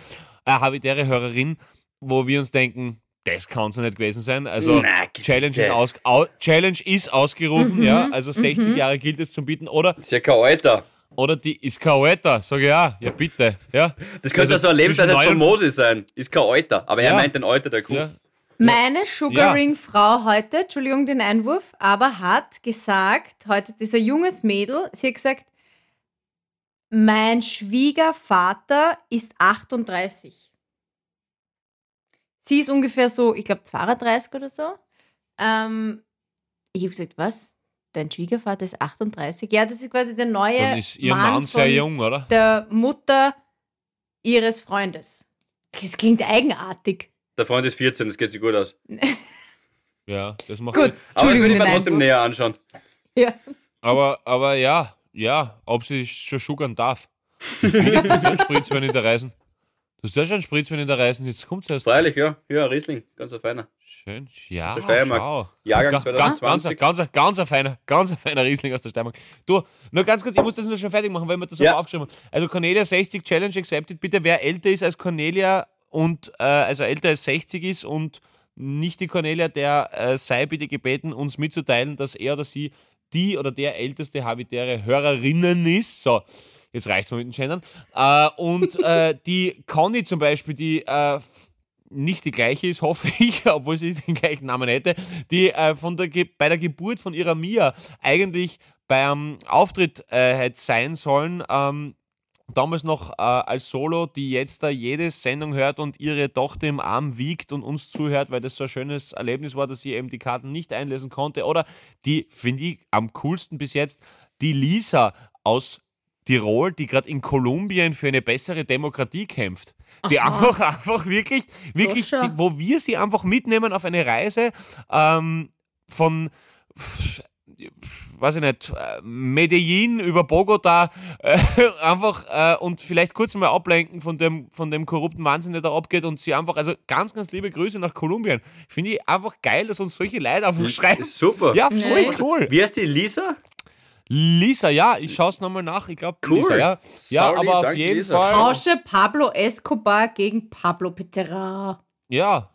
äh, Havidere-Hörerin, wo wir uns denken, das kann es ja nicht gewesen sein. Also Na, Challenge, ist aus, au, Challenge ist ausgerufen, Mhm, ja. Also 60 mhm. Jahre gilt es zum Bieten. Oder, Ist ja kein Alter. oder die ist kein Alter. Sag ich ja, ja bitte. Ja, Das könnte Also so eine Lebensweise von Moses sein. Ist kein Alter, aber er Ja. meint den Alter der Kuh. ja. Meine Sugaring-Frau heute, Entschuldigung den Einwurf, aber hat gesagt, heute dieser junges Mädel, sie hat gesagt, mein Schwiegervater ist 38. Sie ist ungefähr so, ich glaube 32 oder so. Ähm, ich habe gesagt, was? Dein Schwiegervater ist 38? Ja, das ist quasi der neue Dann ist ihr Mann, Mann sehr von jung, oder? der Mutter ihres Freundes. Das klingt eigenartig. Der Freund ist 14, das geht sich gut aus. Ja, das macht Gut, Sinn. Aber ich Entschuldigung würde den mir trotzdem Einwurf. näher anschauen. Ja. Aber, aber ja, ja, ob sie schon sugern darf. Spritz, wenn in der Reisen. Das ist ja schon Spritz, wenn in der Reisen. Jetzt kommt es erst. Freilich, ja. Ja, Riesling, ganz ein feiner. Schön. Ja, Aus der Steiermark. schau. Jahrgang Ga- ga- Ganz, 2020. ganz, ganz, ganz, ein feiner, ganz ein feiner Riesling aus der Steiermark. Du, nur ganz kurz, ich muss das nur schon fertig machen, weil wir das Ja. aufgeschrieben haben. Also Cornelia 60 Challenge accepted. Bitte, wer älter ist als Cornelia und äh, also älter als 60 ist und nicht die Cornelia, der äh, sei bitte gebeten, uns mitzuteilen, dass er oder sie die oder der älteste habitäre Hörerinnen ist. So, jetzt reicht's mal mit den Gendern. Äh, und [laughs] äh, die Conny zum Beispiel, die äh, nicht die gleiche ist, [laughs] hoffe ich, obwohl sie den gleichen Namen hätte, die äh, von der Ge bei der Geburt von ihrer Mia eigentlich beim Auftritt äh, hätte sein sollen. Ähm, damals noch äh, als Solo, die jetzt da jede Sendung hört und ihre Tochter im Arm wiegt und uns zuhört, weil das so ein schönes Erlebnis war, dass sie eben die Karten nicht einlesen konnte. Oder die, finde ich, am coolsten bis jetzt, die Lisa aus Tirol, die gerade in Kolumbien für eine bessere Demokratie kämpft. Die einfach, einfach wirklich, wirklich, die, wo wir sie einfach mitnehmen auf eine Reise ähm, von weiß ich nicht, äh, Medellin über Bogota äh, [laughs] einfach äh, und vielleicht kurz mal ablenken von dem, von dem korrupten Wahnsinn, der da abgeht und sie einfach, also ganz, ganz liebe Grüße nach Kolumbien. Finde ich einfach geil, dass uns solche Leute einfach schreiben. Ist super. Ja, voll cool. Wie heißt die Lisa? Lisa, ja, ich schaue es nochmal nach. Ich glaube, Cool. Lisa, ja. Ja, Sauli, aber auf jeden Lisa. Fall. Tausche Pablo Escobar gegen Pablo Pitera. Ja,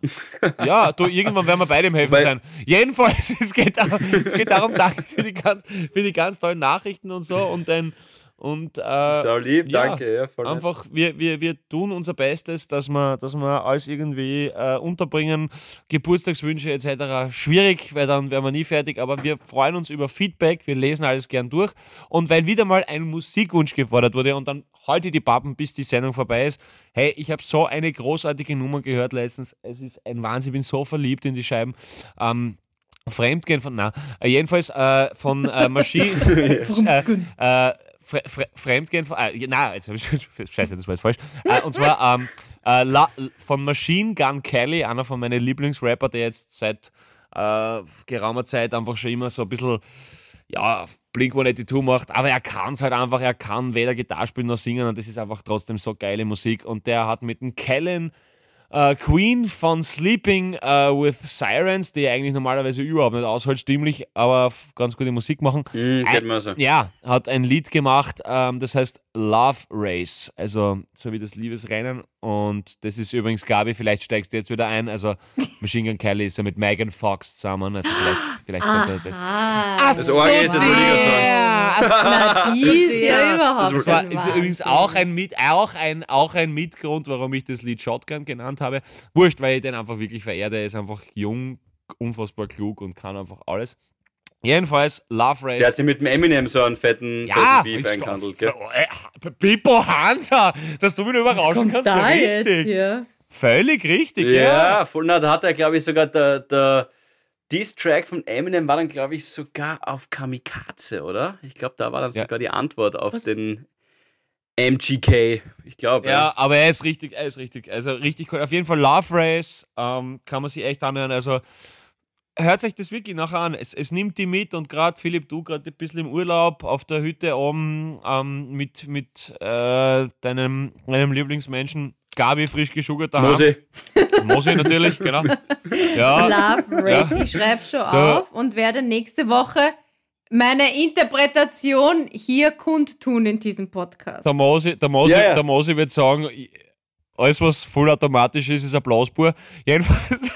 ja, du, irgendwann werden wir beide im Helfen Weil- sein. Jedenfalls, [laughs] es geht, darum, es geht darum, danke für die, ganz, für die ganz tollen Nachrichten und so und dann und äh, Sau lieb, ja, danke. Ja, voll nett. Einfach, wir, wir, wir tun unser Bestes, dass wir, dass wir alles irgendwie äh, unterbringen. Geburtstagswünsche etc. Schwierig, weil dann wären wir nie fertig, aber wir freuen uns über Feedback, wir lesen alles gern durch. Und weil wieder mal ein Musikwunsch gefordert wurde und dann halte die Pappen, bis die Sendung vorbei ist. Hey, ich habe so eine großartige Nummer gehört letztens. Es ist ein Wahnsinn, ich bin so verliebt in die Scheiben. Ähm, Fremdgehen von, na, jedenfalls äh, von äh, Maschine. [laughs] [laughs] äh, äh, Fre Fre Fremdgehen von, äh, na, jetzt hab ich, [laughs] scheiße, das war jetzt falsch. Äh, und zwar ähm, äh, La, von Machine Gun Kelly, einer von meinen Lieblingsrapper, der jetzt seit äh, geraumer Zeit einfach schon immer so ein bisschen, ja, Blink 182 macht, aber er kann es halt einfach, er kann weder Gitarre spielen noch singen und das ist einfach trotzdem so geile Musik. Und der hat mit dem Kellen äh, Queen von Sleeping äh, with Sirens, die eigentlich normalerweise überhaupt nicht aushält, stimmlich, aber ganz gute Musik machen. Geht mir so. Ja, hat ein Lied gemacht, ähm, das heißt Love Race, also so wie das Liebesrennen. Und das ist übrigens, Gabi, vielleicht steigst du jetzt wieder ein. Also [laughs] Machine Gun Kelly ist ja mit Megan Fox zusammen. Also vielleicht, vielleicht sagt er das. Das Orgel ist das Mulligan-Song. [laughs] Na, die ist ja überhaupt Das Das war ist übrigens auch ein, Mit, auch, ein, auch ein Mitgrund, warum ich das Lied Shotgun genannt habe. Wurscht, weil ich den einfach wirklich verehre. Er ist einfach jung, unfassbar klug und kann einfach alles. Jedenfalls, Love Race. Der hat sich mit dem Eminem so einen fetten, Ja, fetten Beef glaub, Gell? äh, Pippo Hansa, dass du mich überraschen kannst. da ja, jetzt richtig. hier? Völlig richtig, ja. Ja, voll. Na, da hat er, glaube ich, sogar der, der Diss-Track von Eminem war dann, glaube ich, sogar auf Kamikaze, oder? Ich glaube, da war dann Ja. sogar die Antwort auf Was? den MGK. Ich glaube, Ja, aber er ist richtig, er ist richtig. Also richtig cool. Auf jeden Fall Love Race ähm, kann man sich echt anhören. Also hört euch das wirklich nachher an. Es, es nimmt die mit und gerade Philipp, du gerade ein bisschen im Urlaub auf der Hütte oben ähm, mit, mit äh, deinem, deinem Lieblingsmenschen Gabi frisch geschuggert daheim. Mosi. [laughs] Mosi natürlich, genau. Ja, Love Race. Ja. Ich schreibe schon Da- auf und werde nächste Woche meine Interpretation hier kundtun in diesem Podcast. der Mosi, der Mosi, Ja, ja. Der Mosi wird sagen, alles was vollautomatisch ist, ist ein Blausbur. Jedenfalls. [laughs]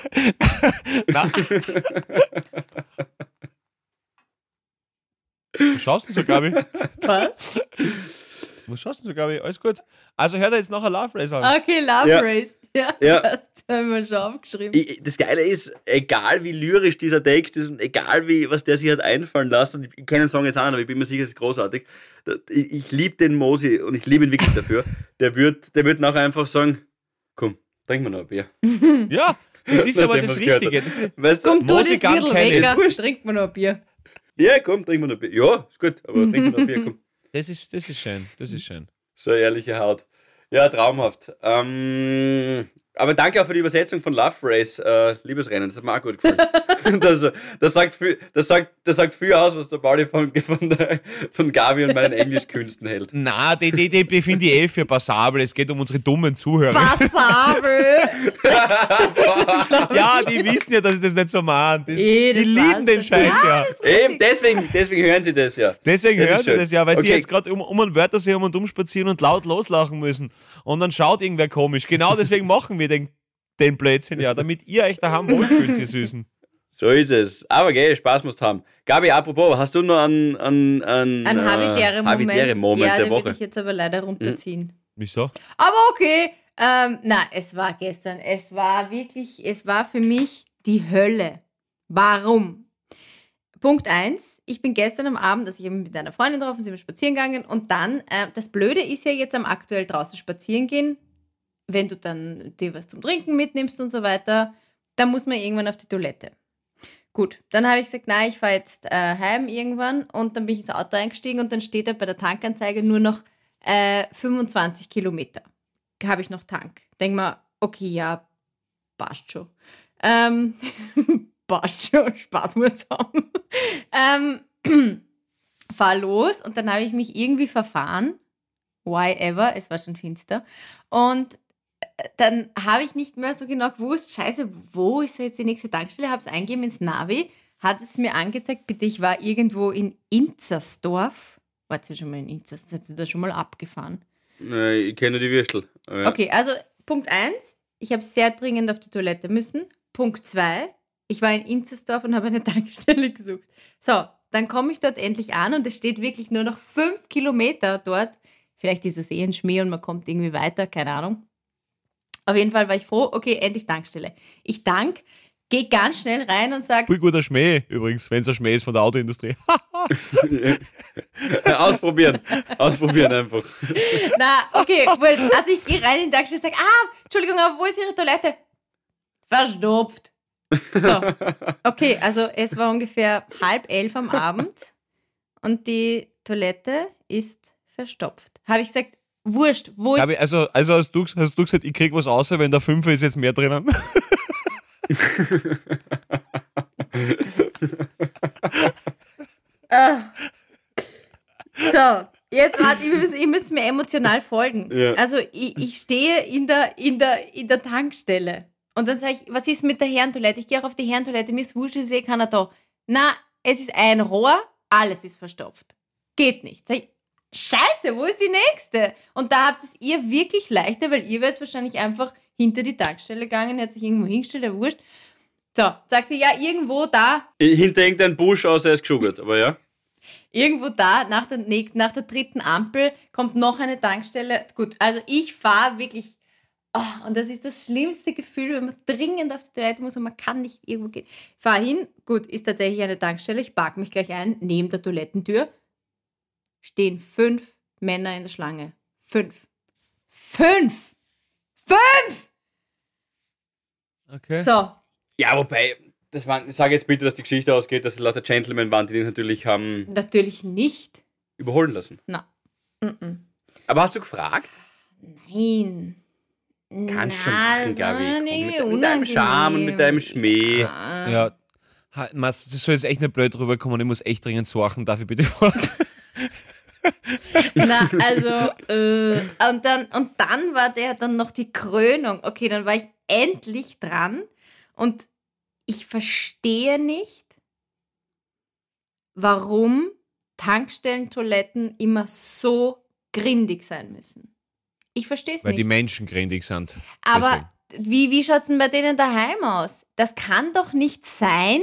[laughs] Schaust du so, Gabi? Was? [laughs] Was schaust du Gabi? Alles gut. Also hört er jetzt nachher Love Race an. Okay, Love Ja. Race. [laughs] Ja, Ja. das haben wir schon aufgeschrieben. Ich, das Geile ist, egal wie lyrisch dieser Text ist und egal wie, was der sich hat einfallen lassen, und ich kenne den Song jetzt auch nicht, aber ich bin mir sicher, es ist großartig. Ich, ich liebe den Mosi und ich liebe ihn wirklich dafür. Der wird, der wird nachher einfach sagen: Komm, trink mal noch ein Bier. [laughs] Ja, das ist aber das Richtige. Das ist, Weißt du? Komm, du das Lidl kenn ich. weg, Wurscht. trink mir noch ein Bier. Ja, komm, trink mal noch ein Bier. Ja, ist gut, aber [laughs] trink mal noch ein Bier, komm. Das, ist, das ist schön. Das ist schön. So ehrliche Haut. Ja, traumhaft. Ähm, aber danke auch für die Übersetzung von Love Race, äh, Liebesrennen. Das hat mir auch gut gefallen. [laughs] das, das, sagt viel, das, sagt, das sagt viel aus, was der Pauli von, von, der, von Gabi und meinen Englischkünsten hält. Na, die, die, die, die finde ich eh für passabel. Es geht um unsere dummen Zuhörer. Passabel! [laughs] Ja, die wissen ja, dass ich das nicht so meine. Das, Eh, die lieben den Scheiß ja. Eben, deswegen, deswegen hören sie das ja. Deswegen Das hören sie schön. das ja, weil sie Okay. jetzt gerade um, um einen Wörtersee um und um spazieren und laut loslachen müssen. Und dann schaut irgendwer komisch. Genau deswegen machen wir den, den Blödsinn ja, damit ihr euch daheim wohlfühlt, ihr Süßen. So ist es. Aber gell, Spaß musst haben. Gabi, apropos, hast du noch einen, einen, einen, Ein äh, Habitäre-Moment. Habitäre-Moment ja, der den will Woche? ich jetzt aber leider runterziehen. Wieso? Aber okay. Ähm, na, es war gestern. Es war wirklich, es war für mich die Hölle. Warum? Punkt 1. Ich bin gestern am Abend, also ich habe mich mit einer Freundin getroffen, sind wir spazieren gegangen und dann, äh, das Blöde ist ja jetzt am aktuell draußen spazieren gehen, wenn du dann dir was zum Trinken mitnimmst und so weiter, dann muss man irgendwann auf die Toilette. gut. Dann habe ich gesagt, nein, ich fahre jetzt äh, heim irgendwann und dann bin ich ins Auto eingestiegen und dann steht da bei der Tankanzeige nur noch äh, 25 Kilometer. Habe ich noch Tank. Denk mal, okay, ja, passt schon. Ähm, [laughs] passt schon, Spaß muss haben. [laughs] ähm, [clears throat] fahr los und dann habe ich mich irgendwie verfahren. Why ever, es war schon finster. Und dann habe ich nicht mehr so genau gewusst, scheiße, wo ist jetzt die nächste Tankstelle? Habe es eingegeben ins Navi, hat es mir angezeigt, bitte, ich war irgendwo in Inzersdorf. Wart ihr schon mal in Inzersdorf? Seid ihr da schon mal abgefahren? Äh, ich kenne nur die Würstel. Ja. Okay, also Punkt 1, ich habe sehr dringend auf die Toilette müssen. Punkt 2, ich war in Inzersdorf und habe eine [laughs] Tankstelle gesucht. So, dann komme ich dort endlich an und es steht wirklich nur noch fünf Kilometer dort. Vielleicht ist es eh ein Schmäh und man kommt irgendwie weiter, keine Ahnung. Auf jeden Fall war ich froh, okay, endlich Tankstelle. Ich dank, gehe ganz schnell rein und sage, Voll guter Schmäh übrigens, wenn es ein Schmäh ist von der Autoindustrie. [laughs] Ausprobieren. Ausprobieren einfach. na, okay, also ich gehe rein in die Tankstelle und sage, ah, Entschuldigung, aber wo ist Ihre Toilette? Verstopft. So, okay, also es war ungefähr halb elf am Abend und die Toilette ist verstopft. Habe ich gesagt, wurscht, wo Gabi, also, also hast, du, hast du gesagt, ich krieg was außer, wenn der Fünfer ist jetzt mehr drinnen? Ah. [laughs] So, jetzt warte, ihr müsst, ihr müsst mir emotional folgen. Ja. Also ich, ich stehe in der, in, der, in der Tankstelle und dann sage ich, was ist mit der Herrentoilette? Ich gehe auch auf die Herrentoilette, mir ist wurscht, ich sehe keiner da. Na, es ist ein Rohr, alles ist verstopft. Geht nicht. Sag ich, Scheiße, wo ist die nächste? Und da habt es ihr wirklich leichter, weil ihr wärt wahrscheinlich einfach hinter die Tankstelle gegangen, hat sich irgendwo hingestellt, der wurscht. So, sagte ja, irgendwo da, Hinter irgendeinem Busch aus, er ist geschuggert, aber ja. Irgendwo da, nach der, nach der dritten Ampel, kommt noch eine Tankstelle. Gut, also ich fahre wirklich. Oh, und das ist das schlimmste Gefühl, wenn man dringend auf die Toilette muss und man kann nicht irgendwo gehen. Fahr hin, gut, ist tatsächlich eine Tankstelle. Ich park mich gleich ein, neben der Toilettentür. Stehen fünf Männer in der Schlange. Fünf. Fünf! Fünf! Okay. So, Ja, wobei, das waren, ich sage jetzt bitte, dass die Geschichte ausgeht, dass es lauter Gentlemen waren, die den natürlich haben natürlich nicht. überholen lassen. Na. Mm-mm. Aber hast du gefragt? Nein. Kannst schon Na, machen, das Gabi. Komm, irgendwie mit, mit deinem Charme und mit deinem. Schmäh. Ja. Mas, das soll jetzt echt nicht blöd rüberkommen, ich muss echt dringend sorgen, darf ich bitte [laughs] vor? Na, also, äh, und, dann, und dann war der dann noch die Krönung. Okay, dann war ich endlich dran und ich verstehe nicht, warum Tankstellentoiletten immer so grindig sein müssen. Ich verstehe es Weil nicht. die Menschen grindig sind. Aber wie, wie schaut es denn bei denen daheim aus? Das kann doch nicht sein.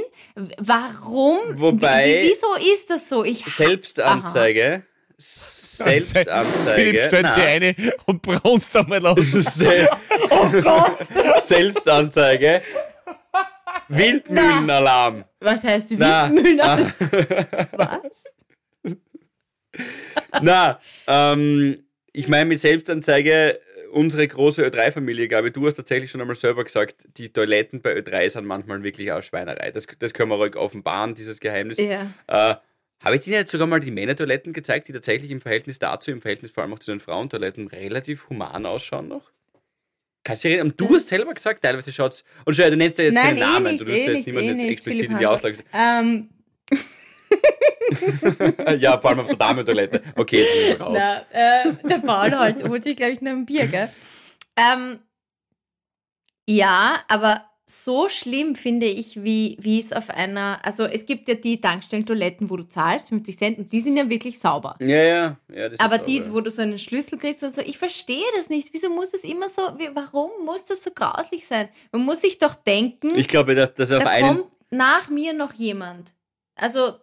Warum? Wobei- Wie, wieso ist das so? Ich Selbstanzeige. Philipp Selbstanzeige. stellt Na. sich eine und braunst einmal aus. [laughs] Se Selbstanzeige. Windmühlenalarm. Was heißt die Na, Windmühlen? na. Was? Na, ähm, ich meine mit Selbstanzeige, unsere große Ö3-Familie, Gabi, du hast tatsächlich schon einmal selber gesagt, die Toiletten bei Ö3 sind manchmal wirklich auch Schweinerei. Das, das können wir ruhig offenbaren, dieses Geheimnis. Ja. Äh, habe ich dir jetzt sogar mal die Männertoiletten gezeigt, die tatsächlich im Verhältnis dazu, im Verhältnis vor allem auch zu den Frauentoiletten, relativ human ausschauen noch? Kannst du? Und du hast selber gesagt, teilweise schaut's. Und schau, du nennst ja jetzt Nein, keinen eh Namen, nicht, du wirst eh jetzt nicht, niemanden eh jetzt explizit in die. Auslage. Ähm, [laughs] ja, vor allem auf der Damentoilette. Okay, jetzt ist es raus. na, äh, der Paul halt, holt sich, glaube ich, noch ein Bier, gell? Ähm, ja, aber so schlimm finde ich, wie, wie es auf einer, also es gibt ja die Tankstellentoiletten, wo du zahlst, 50 Cent, und die sind ja wirklich sauber. Ja, ja. ja das Aber ist die, sauber. wo du so einen Schlüssel kriegst und so, ich verstehe das nicht. Wieso muss es immer so, wie, warum muss das so grauslich sein? Man muss sich doch denken, Ich glaube, dass, dass auf da einem. kommt nach mir noch jemand. Also,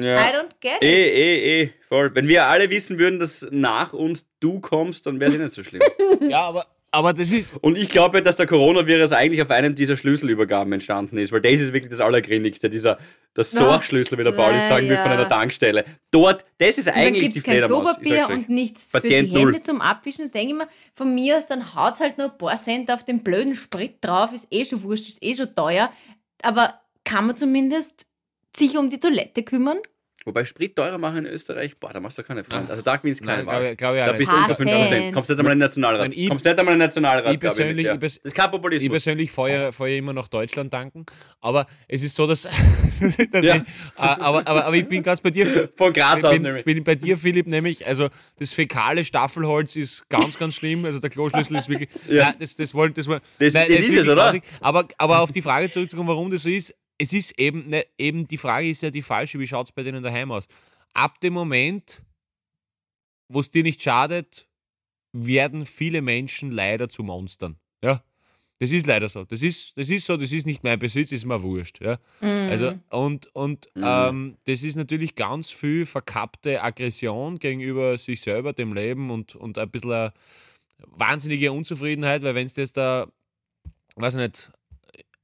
I Ja. don't get it. Eh, eh, eh, voll. Wenn wir alle wissen würden, dass nach uns du kommst, dann wäre es eh nicht so schlimm. [laughs] Ja, aber, aber das ist. Und ich glaube, dass der Coronavirus eigentlich auf einem dieser Schlüsselübergaben entstanden ist, weil das ist wirklich das Allergrinnigste, dieser der Sorgschlüssel, wie der Pauli Ja, sagen will, von einer Tankstelle. Dort, das ist Und dann eigentlich die es kein Fledermaus. ich Klopapier und nichts Patient für die Hände null. zum Abwischen. Denke ich mir, von mir aus, dann haut halt nur ein paar Cent auf den blöden Sprit drauf, ist eh schon wurscht, ist eh schon teuer. Aber kann man zumindest sich um die Toilette kümmern. Wobei Sprit teurer machen in Österreich, boah, da machst du keine Freunde. Also da gewinnst keine Wahl. ich, glaub ich auch Da bist du unter Passend. 5%. Kommst nicht einmal in den Nationalrat. Ich- Kommst nicht einmal in den Nationalrat, ich glaub persönlich- ja. ich pers- Das ist kein Ich Populismus. persönlich fahre fahr ja immer nach Deutschland tanken, aber es ist so, dass. [laughs] dass Ja. ich, äh, aber, aber, aber ich bin ganz bei dir. Von Graz aus bin, nämlich. bin bei dir, Philipp, nämlich, also das fäkale Staffelholz ist ganz, ganz schlimm. Also der Kloschlüssel ist wirklich. [laughs] Ja. Nein, das, das wollen, das wollen. Das- nein, das ist es, oder? Aber, aber auf die Frage zurückzukommen, warum das so ist, es ist eben, ne, eben die Frage ist ja die falsche, wie schaut es bei denen daheim aus? Ab dem Moment, wo es dir nicht schadet, werden viele Menschen leider zu Monstern. Ja. Das ist leider so. Das ist, das ist so, das ist nicht mein Besitz, ist mir wurscht. Ja. Also, und und Mhm. ähm, das ist natürlich ganz viel verkappte Aggression gegenüber sich selber, dem Leben und, und ein bisschen wahnsinnige Unzufriedenheit, weil wenn es jetzt da, weiß ich nicht,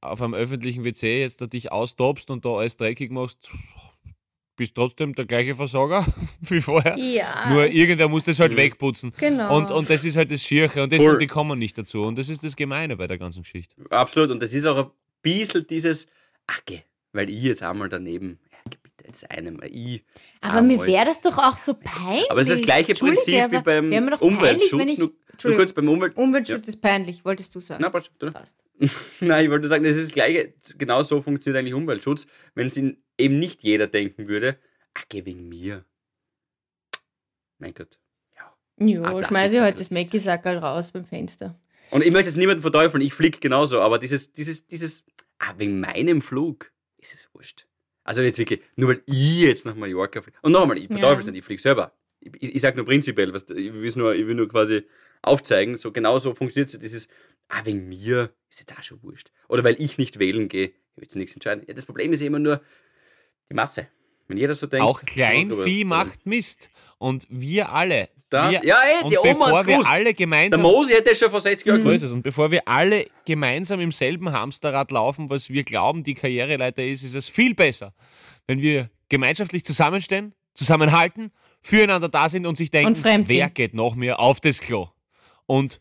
auf einem öffentlichen WC jetzt da dich austobst und da alles dreckig machst, bist trotzdem der gleiche Versorger [laughs] wie vorher. Ja. Nur irgendwer muss das halt Mhm. wegputzen. genau. Und, und das ist halt das Schirche und das, Voll. und die kommen nicht dazu. Und das ist das Gemeine bei der ganzen Geschichte. Absolut. Und das ist auch ein bisschen dieses, ach, geh, weil ich jetzt einmal daneben, ja, jetzt einem, ich. aber mir wäre das doch auch so peinlich. Aber es ist das gleiche Prinzip wie beim peinlich, Umweltschutz. wenn ich- nur, nur kurz beim Umwelt. Umweltschutz ist peinlich, wolltest du sagen. Na, passt? Passt. [laughs] Nein, ich wollte sagen, das ist das Gleiche. Genau so funktioniert eigentlich Umweltschutz, wenn es eben nicht jeder denken würde, ach, geh wegen mir. Mein Gott. Ja. Jo, Ah, schmeiße ich heute das das Mäckisackerl raus beim Fenster. Und ich möchte jetzt niemanden verteufeln, ich fliege genauso, aber dieses, dieses, dieses, ah, wegen meinem Flug ist es wurscht. Also jetzt wirklich, nur weil ich jetzt nach Mallorca fliege. Und nochmal, ich verteufel es Ja. nicht, ich fliege selber. Ich, ich, ich sage nur prinzipiell, was, ich, will's nur, ich will nur quasi aufzeigen, so genau so funktioniert es. Dieses, ah, wegen mir ist jetzt auch schon wurscht. Oder weil ich nicht wählen gehe, ich will jetzt nichts entscheiden. Ja, das Problem ist immer nur die Masse. Wenn jeder so denkt. Auch Kleinvieh macht Mist. Und wir alle. Da- wir, ja, ey, und die Oma bevor hat's wir gewusst. alle Der gemeinsam Mosi hätte schon vor 60 Jahren So gewusst. Und bevor wir alle gemeinsam im selben Hamsterrad laufen, was wir glauben, die Karriereleiter ist, ist es viel besser, wenn wir gemeinschaftlich zusammenstehen, zusammenhalten, füreinander da sind und sich denken, Und wer geht noch mir auf das Klo? Und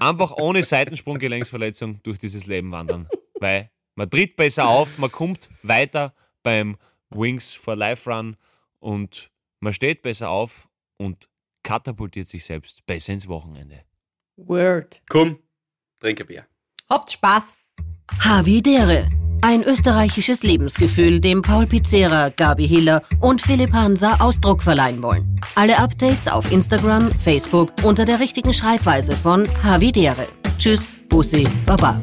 einfach ohne Seitensprunggelenksverletzung durch dieses Leben wandern. Weil man tritt besser auf, man kommt weiter beim Wings for Life Run und man steht besser auf und katapultiert sich selbst besser ins Wochenende. Word. Komm, trink ein Bier. Habt Spaß. Havidere. Ein österreichisches Lebensgefühl, dem Paul Pizzera, Gabi Hiller und Philipp Hansa Ausdruck verleihen wollen. Alle Updates auf Instagram, Facebook unter der richtigen Schreibweise von Havidere. Tschüss, Bussi, Baba.